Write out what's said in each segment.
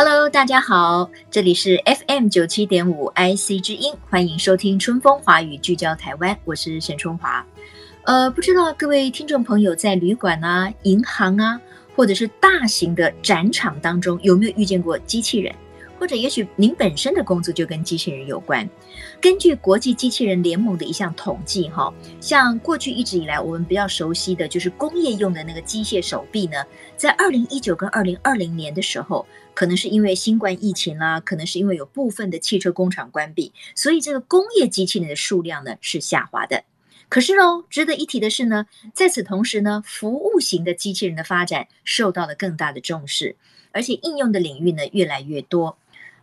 Hello，大家好，这里是 FM 九七点五 IC 之音，欢迎收听春风华语，聚焦台湾，我是沈春华。呃，不知道各位听众朋友在旅馆啊、银行啊，或者是大型的展场当中，有没有遇见过机器人？或者也许您本身的工作就跟机器人有关。根据国际机器人联盟的一项统计，哈，像过去一直以来我们比较熟悉的就是工业用的那个机械手臂呢，在二零一九跟二零二零年的时候，可能是因为新冠疫情啦，可能是因为有部分的汽车工厂关闭，所以这个工业机器人的数量呢是下滑的。可是呢，值得一提的是呢，在此同时呢，服务型的机器人的发展受到了更大的重视，而且应用的领域呢越来越多。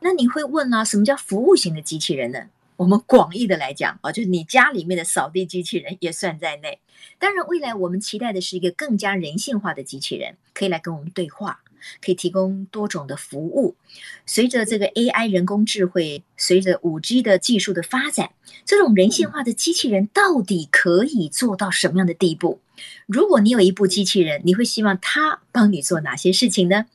那你会问啊，什么叫服务型的机器人呢？我们广义的来讲啊，就是你家里面的扫地机器人也算在内。当然，未来我们期待的是一个更加人性化的机器人，可以来跟我们对话，可以提供多种的服务。随着这个 AI 人工智慧，随着 5G 的技术的发展，这种人性化的机器人到底可以做到什么样的地步？如果你有一部机器人，你会希望它帮你做哪些事情呢？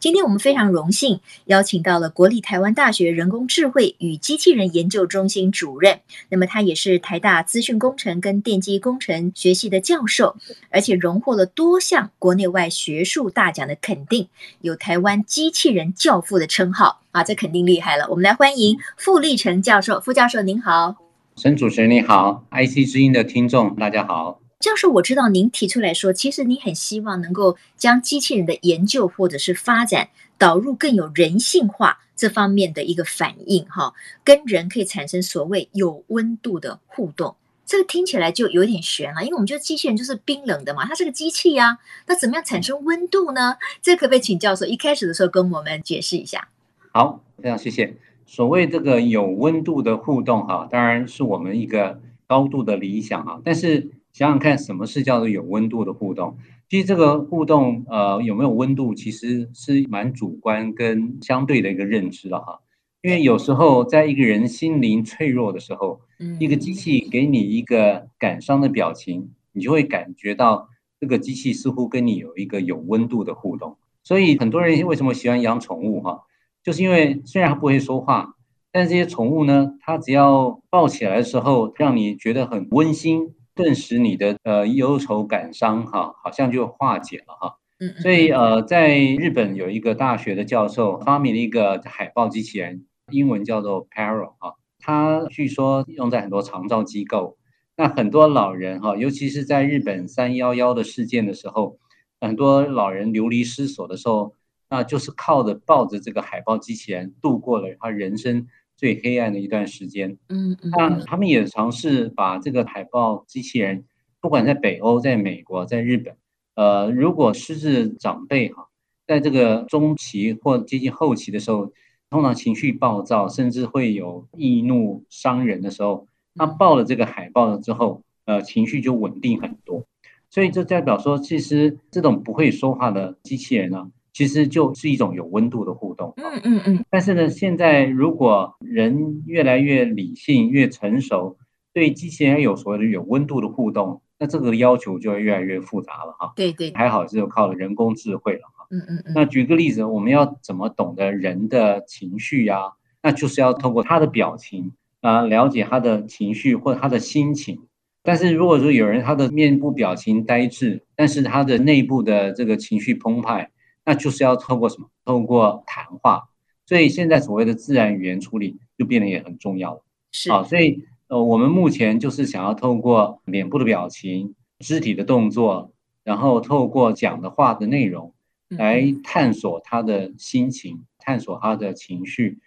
今天我们非常荣幸邀请到了国立台湾大学人工智慧与机器人研究中心主任，那么他也是台大资讯工程跟电机工程学系的教授，而且荣获了多项国内外学术大奖的肯定，有台湾机器人教父的称号啊，这肯定厉害了。我们来欢迎傅立成教授，傅教授您好，沈主持人你好，IC 之音的听众大家好。教授，我知道您提出来说，其实你很希望能够将机器人的研究或者是发展导入更有人性化这方面的一个反应，哈，跟人可以产生所谓有温度的互动。这个听起来就有点悬了，因为我们觉得机器人就是冰冷的嘛，它是个机器呀，那怎么样产生温度呢？这可不可以请教授一开始的时候跟我们解释一下？好，非常谢谢。所谓这个有温度的互动，哈，当然是我们一个高度的理想啊，但是。想想看，什么是叫做有温度的互动？其实这个互动，呃，有没有温度，其实是蛮主观跟相对的一个认知了哈。因为有时候在一个人心灵脆弱的时候，一个机器给你一个感伤的表情，你就会感觉到这个机器似乎跟你有一个有温度的互动。所以很多人为什么喜欢养宠物哈？就是因为虽然它不会说话，但这些宠物呢，它只要抱起来的时候，让你觉得很温馨。顿时你的呃忧愁感伤哈，好像就化解了哈。嗯，所以呃，在日本有一个大学的教授发明了一个海报机器人，英文叫做 Paro 哈。他据说用在很多长照机构，那很多老人哈，尤其是在日本三幺幺的事件的时候，很多老人流离失所的时候，那就是靠着抱着这个海报机器人度过了他人生。最黑暗的一段时间，嗯嗯，那他们也尝试把这个海豹机器人，不管在北欧、在美国、在日本，呃，如果失智长辈哈，在这个中期或接近后期的时候，通常情绪暴躁，甚至会有易怒伤人的时候，他抱了这个海豹之后，呃，情绪就稳定很多。所以就代表说，其实这种不会说话的机器人呢。其实就是一种有温度的互动，嗯嗯嗯。但是呢，现在如果人越来越理性、越成熟，对机器人有所谓的有温度的互动，那这个要求就会越来越复杂了哈。对对。还好是靠了人工智慧了哈。嗯嗯嗯。那举个例子，我们要怎么懂得人的情绪呀？那就是要透过他的表情啊，了解他的情绪或者他的心情。但是如果说有人他的面部表情呆滞，但是他的内部的这个情绪澎湃。那就是要透过什么？透过谈话，所以现在所谓的自然语言处理就变得也很重要了。是啊，所以呃，我们目前就是想要透过脸部的表情、肢体的动作，然后透过讲的话的内容，来探索他的心情，探索他的情绪，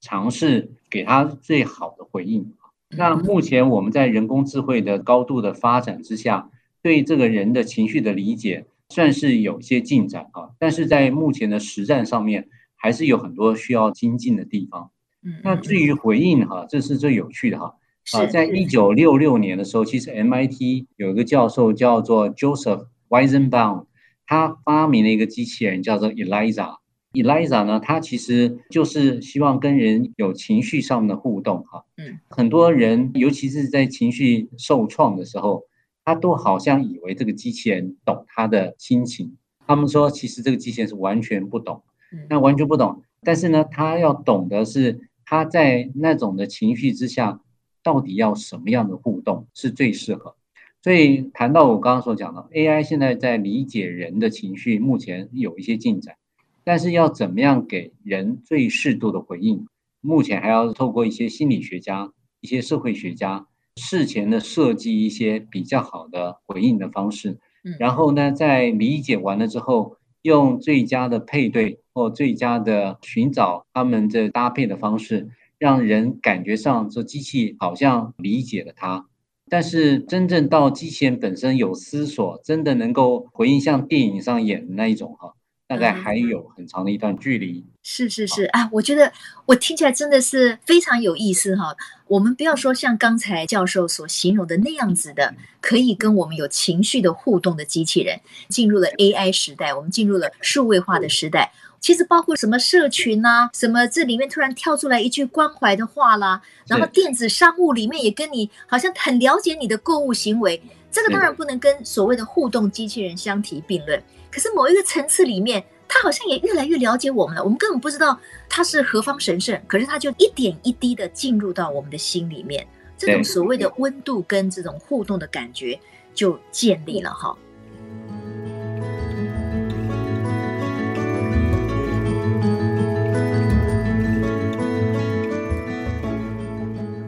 尝试给他最好的回应。那目前我们在人工智慧的高度的发展之下。对这个人的情绪的理解算是有些进展啊，但是在目前的实战上面，还是有很多需要精进的地方。嗯，那至于回应哈，这是最有趣的哈。啊，在一九六六年的时候，其实 MIT 有一个教授叫做 Joseph Weizenbaum，他发明了一个机器人叫做 Eliza。Eliza 呢，他其实就是希望跟人有情绪上的互动哈。嗯，很多人尤其是在情绪受创的时候，他都好像以为这个机器人懂他的心情。他们说，其实这个机器人是完全不懂，那完全不懂。但是呢，他要懂得是他在那种的情绪之下。到底要什么样的互动是最适合？所以谈到我刚刚所讲的 AI，现在在理解人的情绪，目前有一些进展，但是要怎么样给人最适度的回应，目前还要透过一些心理学家、一些社会学家事前的设计一些比较好的回应的方式，然后呢，在理解完了之后，用最佳的配对或最佳的寻找他们的搭配的方式。让人感觉上这机器好像理解了它，但是真正到机器人本身有思索，真的能够回应像电影上演的那一种哈，大概还有很长的一段距离。是是是啊，我觉得我听起来真的是非常有意思哈。我们不要说像刚才教授所形容的那样子的，可以跟我们有情绪的互动的机器人，进入了 AI 时代，我们进入了数位化的时代。其实包括什么社群呐、啊，什么这里面突然跳出来一句关怀的话啦，然后电子商务里面也跟你好像很了解你的购物行为，这个当然不能跟所谓的互动机器人相提并论。可是某一个层次里面，他好像也越来越了解我们了。我们根本不知道他是何方神圣，可是他就一点一滴的进入到我们的心里面，这种所谓的温度跟这种互动的感觉就建立了哈。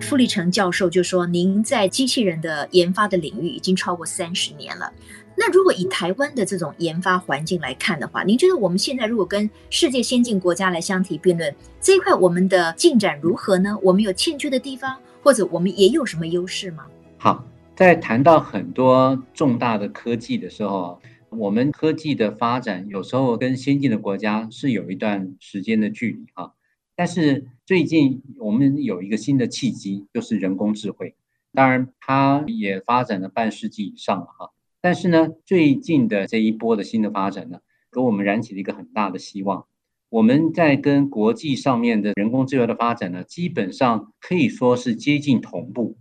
傅立成教授就说：“您在机器人的研发的领域已经超过三十年了。那如果以台湾的这种研发环境来看的话，您觉得我们现在如果跟世界先进国家来相提并论，这一块我们的进展如何呢？我们有欠缺的地方，或者我们也有什么优势吗？”好，在谈到很多重大的科技的时候，我们科技的发展有时候跟先进的国家是有一段时间的距离哈。但是最近我们有一个新的契机，就是人工智慧。当然，它也发展了半世纪以上了哈。但是呢，最近的这一波的新的发展呢，给我们燃起了一个很大的希望。我们在跟国际上面的人工智能的发展呢，基本上可以说是接近同步。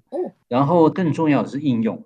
然后更重要的是应用。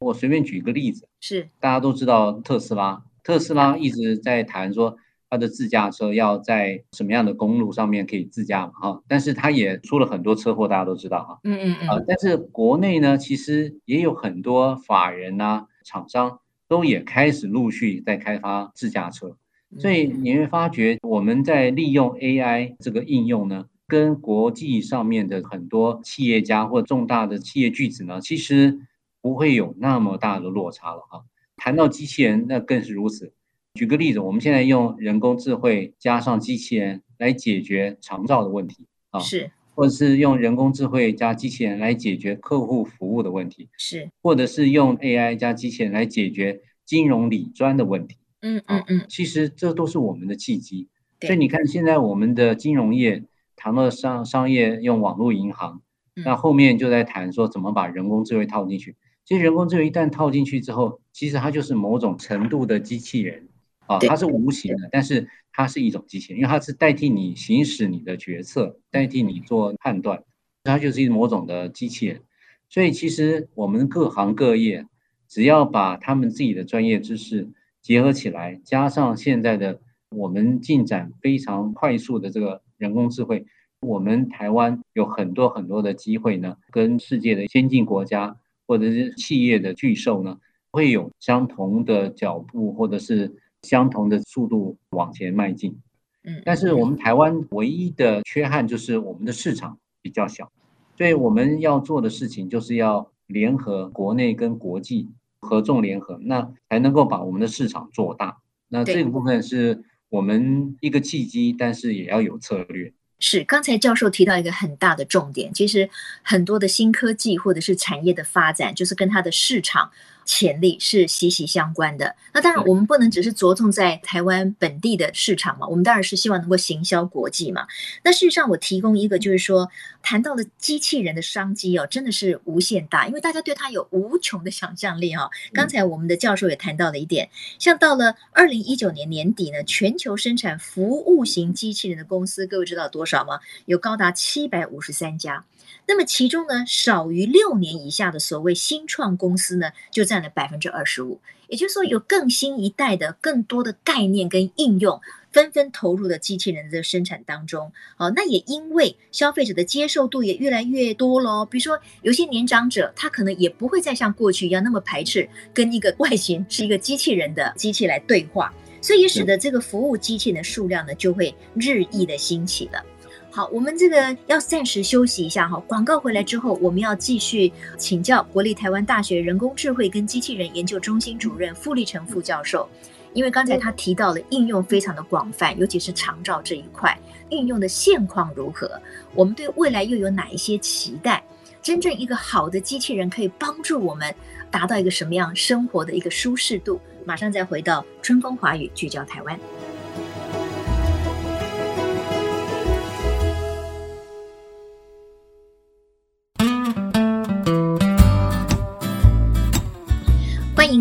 我随便举一个例子，是大家都知道特斯拉，特斯拉一直在谈说。它的自驾车要在什么样的公路上面可以自驾嘛？哈，但是他也出了很多车祸，大家都知道哈。嗯嗯嗯。啊，但是国内呢，其实也有很多法人呐、啊、厂商都也开始陆续在开发自驾车，所以你会发觉我们在利用 AI 这个应用呢，跟国际上面的很多企业家或重大的企业巨子呢，其实不会有那么大的落差了哈。谈到机器人，那更是如此。举个例子，我们现在用人工智慧加上机器人来解决长照的问题啊，是，或者是用人工智慧加机器人来解决客户服务的问题，是，或者是用 AI 加机器人来解决金融理专的问题，嗯嗯嗯，其实这都是我们的契机。所以你看，现在我们的金融业谈到商商业用网络银行，那后面就在谈说怎么把人工智慧套进去。其实人工智慧一旦套进去之后，其实它就是某种程度的机器人。啊，它是无形的，但是它是一种机器人，因为它是代替你行使你的决策，代替你做判断，它就是一某种的机器人。所以其实我们各行各业，只要把他们自己的专业知识结合起来，加上现在的我们进展非常快速的这个人工智慧，我们台湾有很多很多的机会呢，跟世界的先进国家或者是企业的巨兽呢，会有相同的脚步，或者是。相同的速度往前迈进，嗯，但是我们台湾唯一的缺憾就是我们的市场比较小，所以我们要做的事情就是要联合国内跟国际合纵联合，那才能够把我们的市场做大。那这个部分是我们一个契机，但是也要有策略。是，刚才教授提到一个很大的重点，其实很多的新科技或者是产业的发展，就是跟它的市场。潜力是息息相关的。那当然，我们不能只是着重在台湾本地的市场嘛，我们当然是希望能够行销国际嘛。那事实上，我提供一个就是说，谈到了机器人的商机哦，真的是无限大，因为大家对它有无穷的想象力哦。刚才我们的教授也谈到了一点，像到了二零一九年年底呢，全球生产服务型机器人的公司，各位知道多少吗？有高达七百五十三家。那么其中呢，少于六年以下的所谓新创公司呢，就占了百分之二十五。也就是说，有更新一代的、更多的概念跟应用，纷纷投入了机器人的生产当中。哦，那也因为消费者的接受度也越来越多咯。比如说，有些年长者，他可能也不会再像过去一样那么排斥跟一个外形是一个机器人的机器来对话，所以也使得这个服务机器人的数量呢，就会日益的兴起了。好，我们这个要暂时休息一下哈。广告回来之后，我们要继续请教国立台湾大学人工智慧跟机器人研究中心主任傅立成副教授，因为刚才他提到了应用非常的广泛，尤其是长照这一块应用的现况如何，我们对未来又有哪一些期待？真正一个好的机器人可以帮助我们达到一个什么样生活的一个舒适度？马上再回到春风华语，聚焦台湾。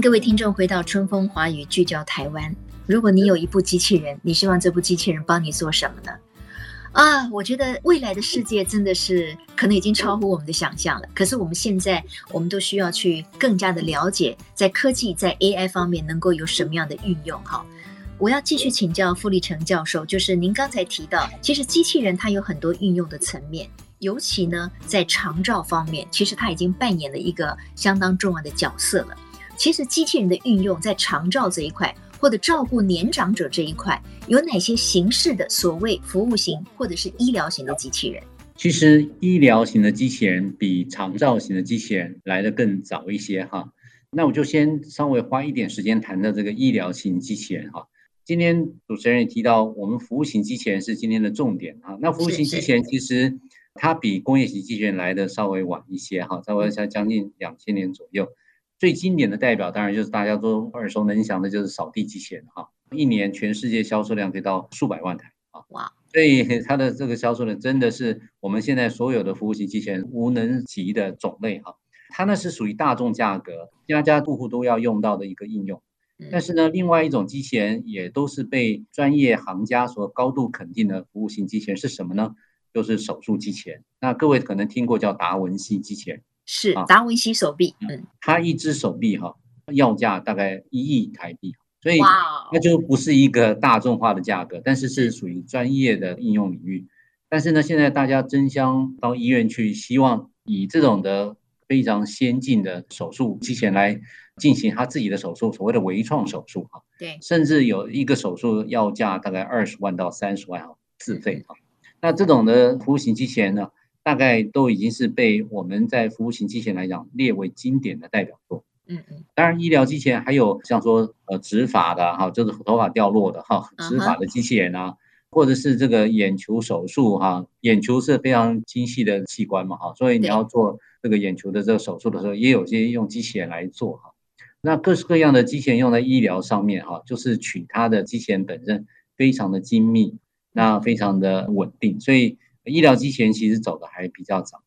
各位听众回到春风华语，聚焦台湾。如果你有一部机器人，你希望这部机器人帮你做什么呢？啊，我觉得未来的世界真的是可能已经超乎我们的想象了。可是我们现在，我们都需要去更加的了解，在科技在 AI 方面能够有什么样的运用。哈，我要继续请教傅立成教授，就是您刚才提到，其实机器人它有很多运用的层面，尤其呢在长照方面，其实它已经扮演了一个相当重要的角色了。其实机器人的运用在长照这一块，或者照顾年长者这一块，有哪些形式的所谓服务型或者是医疗型的机器人？其实医疗型的机器人比长照型的机器人来的更早一些哈。那我就先稍微花一点时间谈到这个医疗型机器人哈。今天主持人也提到，我们服务型机器人是今天的重点哈。那服务型机器人其实它比工业型机器人来的稍微晚一些哈，稍微在将近两千年左右。最经典的代表当然就是大家都耳熟能详的，就是扫地机器人哈，一年全世界销售量可以到数百万台啊！哇，所以它的这个销售量真的是我们现在所有的服务型机器人无能及的种类哈。它呢是属于大众价格，家家户户都要用到的一个应用。但是呢，另外一种机器人也都是被专业行家所高度肯定的服务型机器人是什么呢？就是手术机器人。那各位可能听过叫达文西机器人。是达文西手臂，嗯，他一只手臂哈，要价大概一亿台币，所以那就不是一个大众化的价格，但是是属于专业的应用领域。但是呢，现在大家争相到医院去，希望以这种的非常先进的手术机器人来进行他自己的手术，所谓的微创手术哈，对，甚至有一个手术要价大概二十万到三十万哈，自费哈。那这种的服务型机器人呢？大概都已经是被我们在服务型机器人来讲列为经典的代表作。嗯嗯，当然医疗机器人还有像说呃植发的哈，就是头发掉落的哈，植发的机器人啊，或者是这个眼球手术哈，眼球是非常精细的器官嘛哈，所以你要做这个眼球的这个手术的时候，也有些用机器人来做哈。那各式各样的机器人用在医疗上面哈，就是取它的机器人本身非常的精密，那非常的稳定，所以。医疗机器人其实走的还比较早，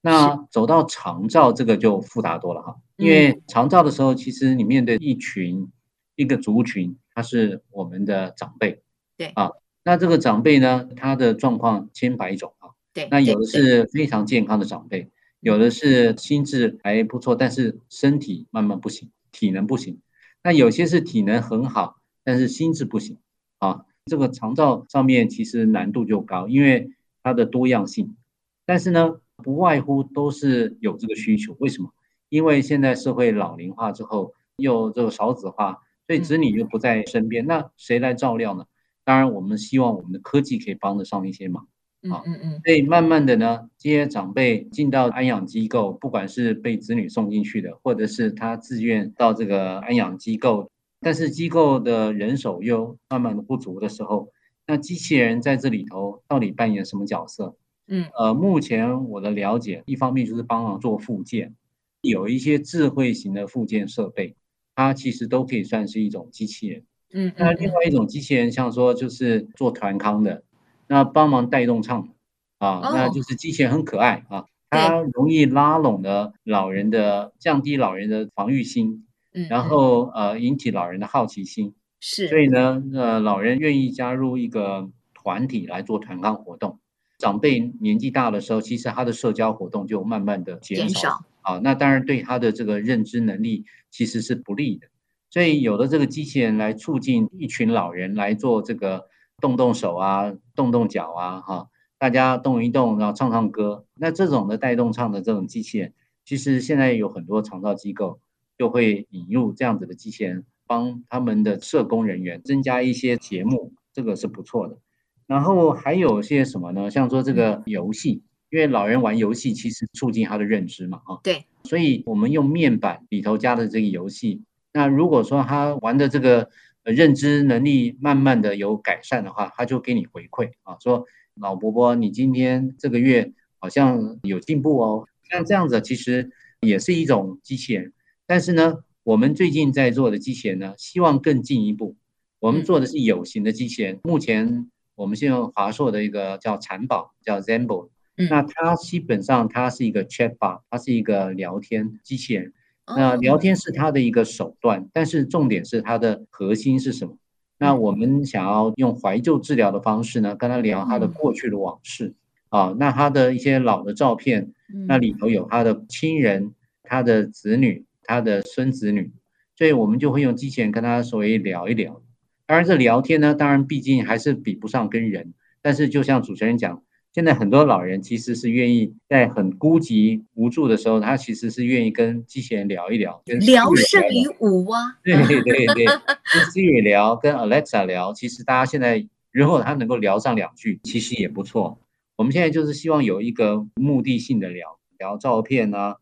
那走到长照这个就复杂多了哈，因为长照的时候，其实你面对一群一个族群，他是我们的长辈，对。啊，那这个长辈呢，他的状况千百种啊，对，那有的是非常健康的长辈，有的是心智还不错，但是身体慢慢不行，体能不行，那有些是体能很好，但是心智不行。啊，这个长照上面其实难度就高，因为它的多样性，但是呢，不外乎都是有这个需求。为什么？因为现在社会老龄化之后，又这个少子化，所以子女又不在身边，那谁来照料呢？当然，我们希望我们的科技可以帮得上一些忙啊。嗯嗯。所以慢慢的呢，这些长辈进到安养机构，不管是被子女送进去的，或者是他自愿到这个安养机构，但是机构的人手又慢慢的不足的时候。那机器人在这里头到底扮演什么角色？嗯，呃，目前我的了解，一方面就是帮忙做附件，有一些智慧型的附件设备，它其实都可以算是一种机器人。嗯，那另外一种机器人，像说就是做团康的，那帮忙带动唱啊，哦、那就是机器人很可爱啊，它容易拉拢的老人的，降低老人的防御心，嗯，然后呃引起老人的好奇心，是，所以呢，呃，老人愿意加入一个团体来做团康活动。长辈年纪大的时候，其实他的社交活动就慢慢的减少，啊，那当然对他的这个认知能力其实是不利的。所以有了这个机器人来促进一群老人来做这个动动手啊、动动脚啊，哈，大家动一动，然后唱唱歌。那这种的带动唱的这种机器人，其实现在有很多长照机构就会引入这样子的机器人，帮他们的社工人员增加一些节目，这个是不错的。然后还有些什么呢？像说这个游戏，因为老人玩游戏其实促进他的认知嘛，啊。对。所以我们用面板里头加的这个游戏，那如果说他玩的这个认知能力慢慢的有改善的话，他就给你回馈啊，说老伯伯你今天这个月好像有进步哦。像这样子其实也是一种机器人，但是呢，我们最近在做的机器人呢，希望更进一步。我们做的是有形的机器人，目前。我们现在用华硕的一个叫蚕宝，叫 Zambo 那它基本上它是一个 chatbot，它是一个聊天机器人。那聊天是它的一个手段，但是重点是它的核心是什么？那我们想要用怀旧治疗的方式呢，跟他聊他的过去的往事啊，那他的一些老的照片，那里头有他的亲人、他的子女、他的孙子女，所以我们就会用机器人跟他所谓聊一聊。当然，这聊天呢，当然毕竟还是比不上跟人。但是，就像主持人讲，现在很多老人其实是愿意在很孤寂无助的时候，他其实是愿意跟机器人聊一聊，跟聊胜于无啊。对对对对，跟 Siri 聊，跟 Alexa 聊，其实大家现在如果他能够聊上两句，其实也不错。我们现在就是希望有一个目的性的聊聊照片啊，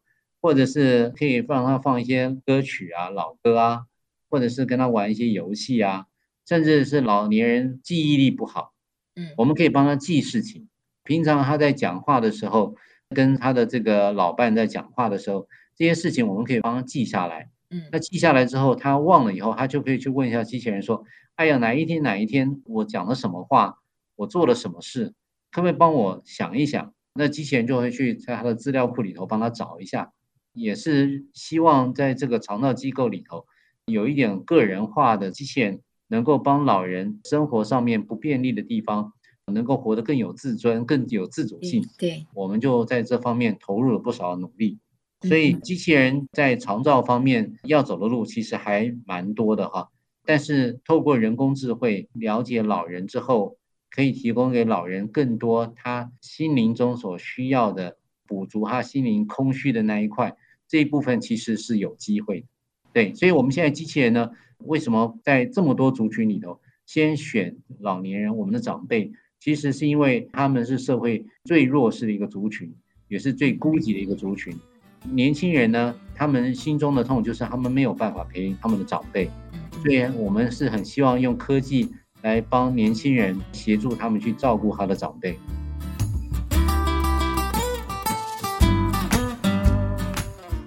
或者是可以让他放一些歌曲啊，老歌啊，或者是跟他玩一些游戏啊。甚至是老年人记忆力不好，嗯，我们可以帮他记事情。平常他在讲话的时候，跟他的这个老伴在讲话的时候，这些事情我们可以帮他记下来。嗯，那记下来之后，他忘了以后，他就可以去问一下机器人说：“哎呀，哪一天哪一天我讲了什么话，我做了什么事，可不可以帮我想一想？”那机器人就会去在他的资料库里头帮他找一下，也是希望在这个长照机构里头有一点个人化的机器人。能够帮老人生活上面不便利的地方，能够活得更有自尊、更有自主性。对，我们就在这方面投入了不少努力。所以，机器人在长照方面要走的路其实还蛮多的哈。但是，透过人工智慧了解老人之后，可以提供给老人更多他心灵中所需要的，补足他心灵空虚的那一块。这一部分其实是有机会的。对，所以我们现在机器人呢，为什么在这么多族群里头，先选老年人，我们的长辈，其实是因为他们是社会最弱势的一个族群，也是最孤寂的一个族群。年轻人呢，他们心中的痛就是他们没有办法陪他们的长辈，所以我们是很希望用科技来帮年轻人协助他们去照顾他的长辈。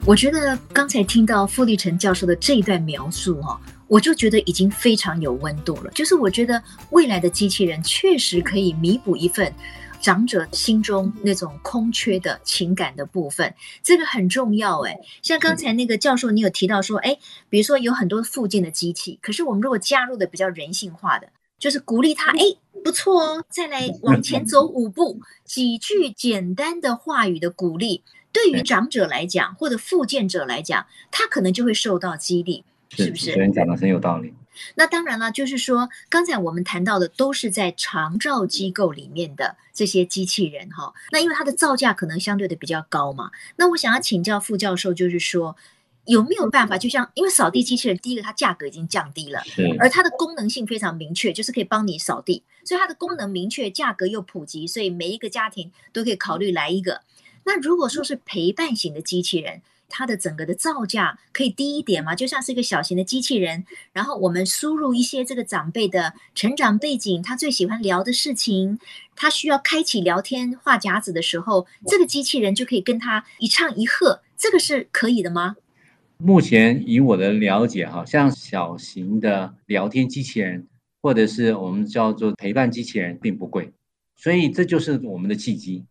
我觉得刚才听到傅立成教授的这一段描述，哈，我就觉得已经非常有温度了。就是我觉得未来的机器人确实可以弥补一份长者心中那种空缺的情感的部分，这个很重要。哎，像刚才那个教授，你有提到说，哎，比如说有很多附近的机器，可是我们如果加入的比较人性化的，就是鼓励他，哎，不错哦，再来往前走五步，几句简单的话语的鼓励。对于长者来讲，或者复健者来讲，他可能就会受到激励，是，是不是？主持人讲的很有道理。那当然了，就是说，刚才我们谈到的都是在长照机构里面的这些机器人哈。那因为它的造价可能相对的比较高嘛。那我想要请教副教授，就是说，有没有办法，就像因为扫地机器人，第一个它价格已经降低了，而它的功能性非常明确，就是可以帮你扫地，所以它的功能明确，价格又普及，所以每一个家庭都可以考虑来一个。那如果说是陪伴型的机器人，它的整个的造价可以低一点吗？就像是一个小型的机器人，然后我们输入一些这个长辈的成长背景，他最喜欢聊的事情，他需要开启聊天话匣子的时候，这个机器人就可以跟他一唱一和，这个是可以的吗？目前以我的了解，哈，像小型的聊天机器人，或者是我们叫做陪伴机器人，并不贵，所以这就是我们的契机。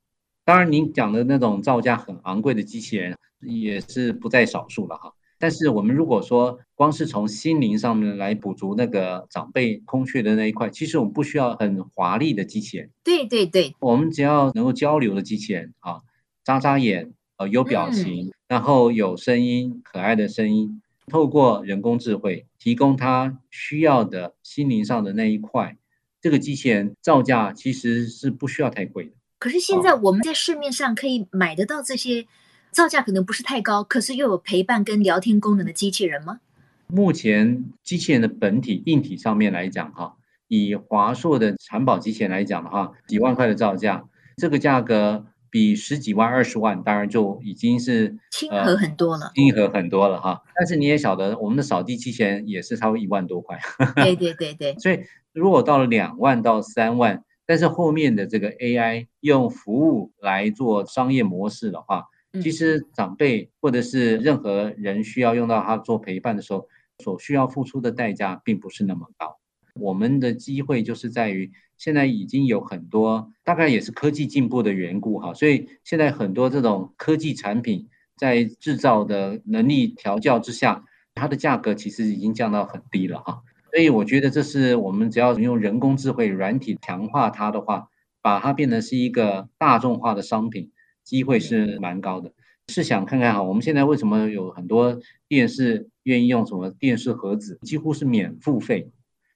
当然，您讲的那种造价很昂贵的机器人，也是不在少数了哈。但是我们如果说光是从心灵上面来补足那个长辈空缺的那一块，其实我们不需要很华丽的机器人。对对对，我们只要能够交流的机器人啊，眨眨眼。呃，有表情，嗯、然后有声音，可爱的声音，透过人工智慧提供他需要的心灵上的那一块，这个机器人造价其实是不需要太贵的。可是现在我们在市面上可以买得到这些造价可能不是太高，可是又有陪伴跟聊天功能的机器人吗？目前机器人的本体硬体上面来讲，哈，以华硕的蚕宝机器人来讲的话，几万块的造价，这个价格。比十几万、二十万，当然就已经是亲和很多了，亲和很多了哈。但是你也晓得，我们的扫地机器人也是超过一万多块。对对对对。所以如果到了两万到三万，但是后面的这个 AI 用服务来做商业模式的话，其实长辈或者是任何人需要用到它做陪伴的时候，所需要付出的代价并不是那么高。我们的机会就是在于。现在已经有很多，大概也是科技进步的缘故哈，所以现在很多这种科技产品在制造的能力调教之下，它的价格其实已经降到很低了哈。所以我觉得这是我们只要用人工智慧软体强化它的话，把它变成是一个大众化的商品，机会是蛮高的。是想看看哈，我们现在为什么有很多电视愿意用什么电视盒子，几乎是免付费。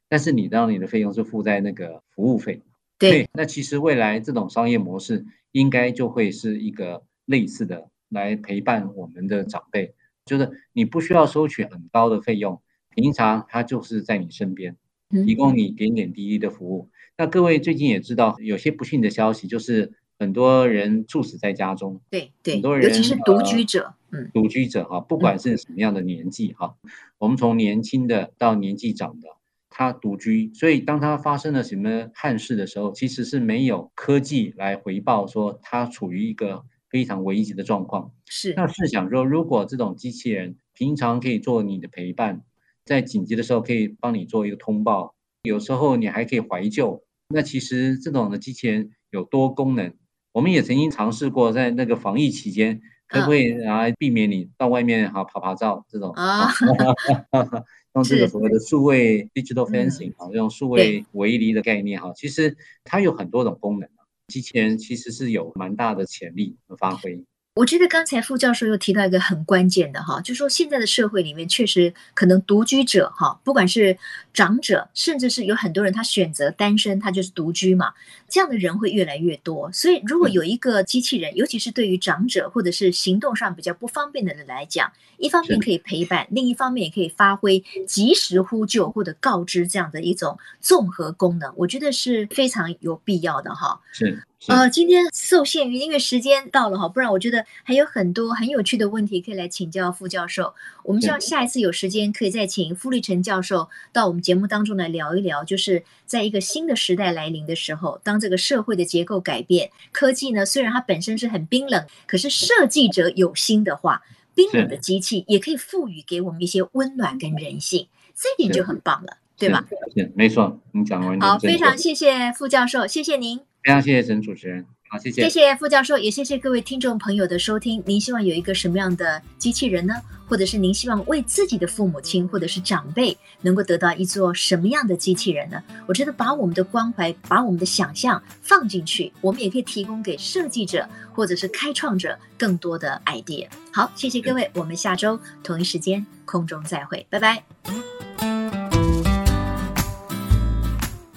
但是你当你的费用是付在那个服务费，对，那其实未来这种商业模式应该就会是一个类似的来陪伴我们的长辈，就是你不需要收取很高的费用，平常他就是在你身边，提供你点点滴滴的服务。那各位最近也知道有些不幸的消息，就是很多人猝死在家中，对对，很多人尤其是独居者，嗯，独居者哈，不管是什么样的年纪哈，我们从年轻的到年纪长的。他独居，所以当他发生了什么憾事的时候，其实是没有科技来回报说他处于一个非常危急的状况。是，那试想说，如果这种机器人平常可以做你的陪伴，在紧急的时候可以帮你做一个通报，有时候你还可以怀旧，那其实这种的机器人有多功能。我们也曾经尝试过，在那个防疫期间，可不可以来避免你到外面哈、啊、跑跑照这种啊。用这个所谓的数位 digital fencing 啊，用数位围篱的概念哈，其实它有很多种功能，机器人其实是有蛮大的潜力和发挥。我觉得刚才傅教授又提到一个很关键的哈，就是说现在的社会里面确实可能独居者哈，不管是长者，甚至是有很多人他选择单身，他就是独居嘛，这样的人会越来越多。所以如果有一个机器人，尤其是对于长者或者是行动上比较不方便的人来讲，一方面可以陪伴，另一方面也可以发挥及时呼救或者告知这样的一种综合功能，我觉得是非常有必要的哈。是。呃，今天受限于因为时间到了哈，不然我觉得还有很多很有趣的问题可以来请教副教授。我们希望下一次有时间可以再请傅立成教授到我们节目当中来聊一聊，就是在一个新的时代来临的时候，当这个社会的结构改变，科技呢虽然它本身是很冰冷，可是设计者有心的话，冰冷的机器也可以赋予给我们一些温暖跟人性，这一点就很棒了，对吧？没错，你讲完好，非常谢谢傅教授，谢谢您。非常谢谢陈主持人，好，谢谢，谢谢傅教授，也谢谢各位听众朋友的收听。您希望有一个什么样的机器人呢？或者是您希望为自己的父母亲或者是长辈能够得到一座什么样的机器人呢？我觉得把我们的关怀，把我们的想象放进去，我们也可以提供给设计者或者是开创者更多的 idea。好，谢谢各位，我们下周同一时间空中再会，拜拜。